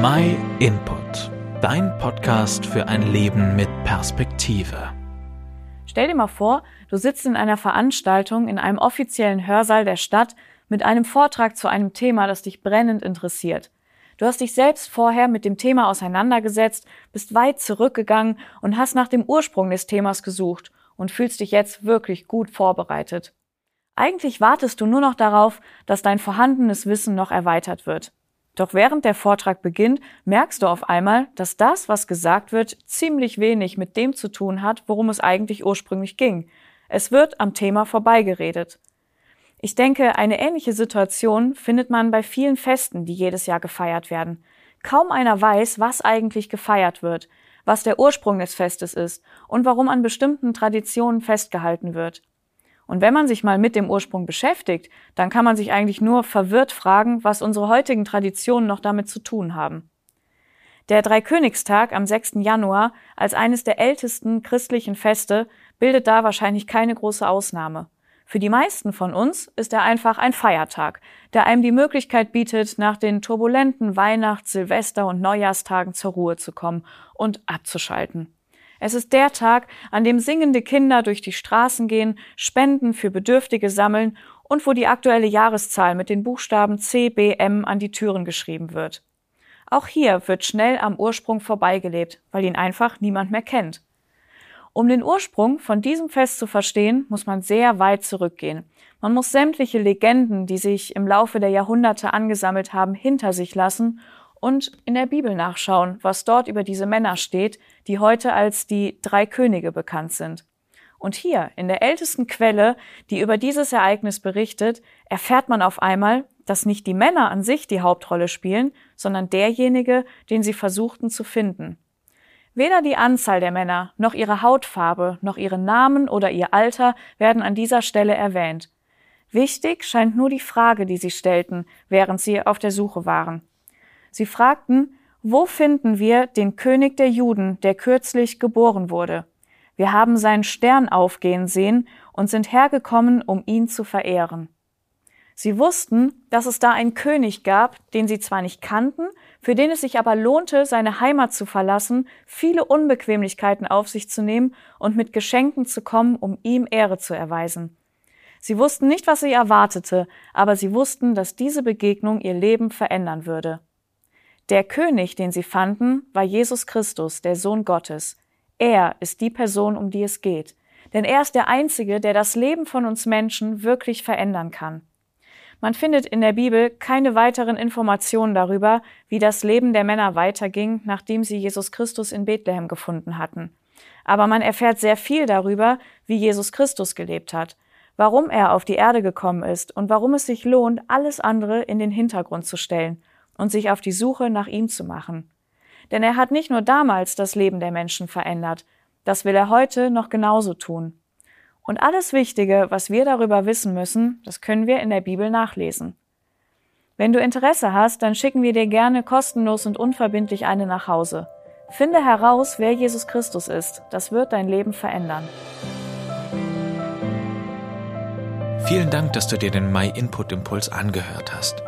My Input, dein Podcast für ein Leben mit Perspektive. Stell dir mal vor, du sitzt in einer Veranstaltung in einem offiziellen Hörsaal der Stadt mit einem Vortrag zu einem Thema, das dich brennend interessiert. Du hast dich selbst vorher mit dem Thema auseinandergesetzt, bist weit zurückgegangen und hast nach dem Ursprung des Themas gesucht und fühlst dich jetzt wirklich gut vorbereitet. Eigentlich wartest du nur noch darauf, dass dein vorhandenes Wissen noch erweitert wird. Doch während der Vortrag beginnt, merkst du auf einmal, dass das, was gesagt wird, ziemlich wenig mit dem zu tun hat, worum es eigentlich ursprünglich ging. Es wird am Thema vorbeigeredet. Ich denke, eine ähnliche Situation findet man bei vielen Festen, die jedes Jahr gefeiert werden. Kaum einer weiß, was eigentlich gefeiert wird, was der Ursprung des Festes ist und warum an bestimmten Traditionen festgehalten wird. Und wenn man sich mal mit dem Ursprung beschäftigt, dann kann man sich eigentlich nur verwirrt fragen, was unsere heutigen Traditionen noch damit zu tun haben. Der Dreikönigstag am 6. Januar als eines der ältesten christlichen Feste bildet da wahrscheinlich keine große Ausnahme. Für die meisten von uns ist er einfach ein Feiertag, der einem die Möglichkeit bietet, nach den turbulenten Weihnachts-, Silvester- und Neujahrstagen zur Ruhe zu kommen und abzuschalten. Es ist der Tag, an dem singende Kinder durch die Straßen gehen, Spenden für Bedürftige sammeln und wo die aktuelle Jahreszahl mit den Buchstaben C, B, M an die Türen geschrieben wird. Auch hier wird schnell am Ursprung vorbeigelebt, weil ihn einfach niemand mehr kennt. Um den Ursprung von diesem Fest zu verstehen, muss man sehr weit zurückgehen. Man muss sämtliche Legenden, die sich im Laufe der Jahrhunderte angesammelt haben, hinter sich lassen und in der Bibel nachschauen, was dort über diese Männer steht, die heute als die drei Könige bekannt sind. Und hier, in der ältesten Quelle, die über dieses Ereignis berichtet, erfährt man auf einmal, dass nicht die Männer an sich die Hauptrolle spielen, sondern derjenige, den sie versuchten zu finden. Weder die Anzahl der Männer, noch ihre Hautfarbe, noch ihre Namen oder ihr Alter werden an dieser Stelle erwähnt. Wichtig scheint nur die Frage, die sie stellten, während sie auf der Suche waren. Sie fragten, wo finden wir den König der Juden, der kürzlich geboren wurde? Wir haben seinen Stern aufgehen sehen und sind hergekommen, um ihn zu verehren. Sie wussten, dass es da einen König gab, den sie zwar nicht kannten, für den es sich aber lohnte, seine Heimat zu verlassen, viele Unbequemlichkeiten auf sich zu nehmen und mit Geschenken zu kommen, um ihm Ehre zu erweisen. Sie wussten nicht, was sie erwartete, aber sie wussten, dass diese Begegnung ihr Leben verändern würde. Der König, den sie fanden, war Jesus Christus, der Sohn Gottes. Er ist die Person, um die es geht. Denn er ist der Einzige, der das Leben von uns Menschen wirklich verändern kann. Man findet in der Bibel keine weiteren Informationen darüber, wie das Leben der Männer weiterging, nachdem sie Jesus Christus in Bethlehem gefunden hatten. Aber man erfährt sehr viel darüber, wie Jesus Christus gelebt hat, warum er auf die Erde gekommen ist und warum es sich lohnt, alles andere in den Hintergrund zu stellen und sich auf die Suche nach ihm zu machen. Denn er hat nicht nur damals das Leben der Menschen verändert, das will er heute noch genauso tun. Und alles Wichtige, was wir darüber wissen müssen, das können wir in der Bibel nachlesen. Wenn du Interesse hast, dann schicken wir dir gerne kostenlos und unverbindlich eine nach Hause. Finde heraus, wer Jesus Christus ist. Das wird dein Leben verändern. Vielen Dank, dass du dir den My Input Impuls angehört hast.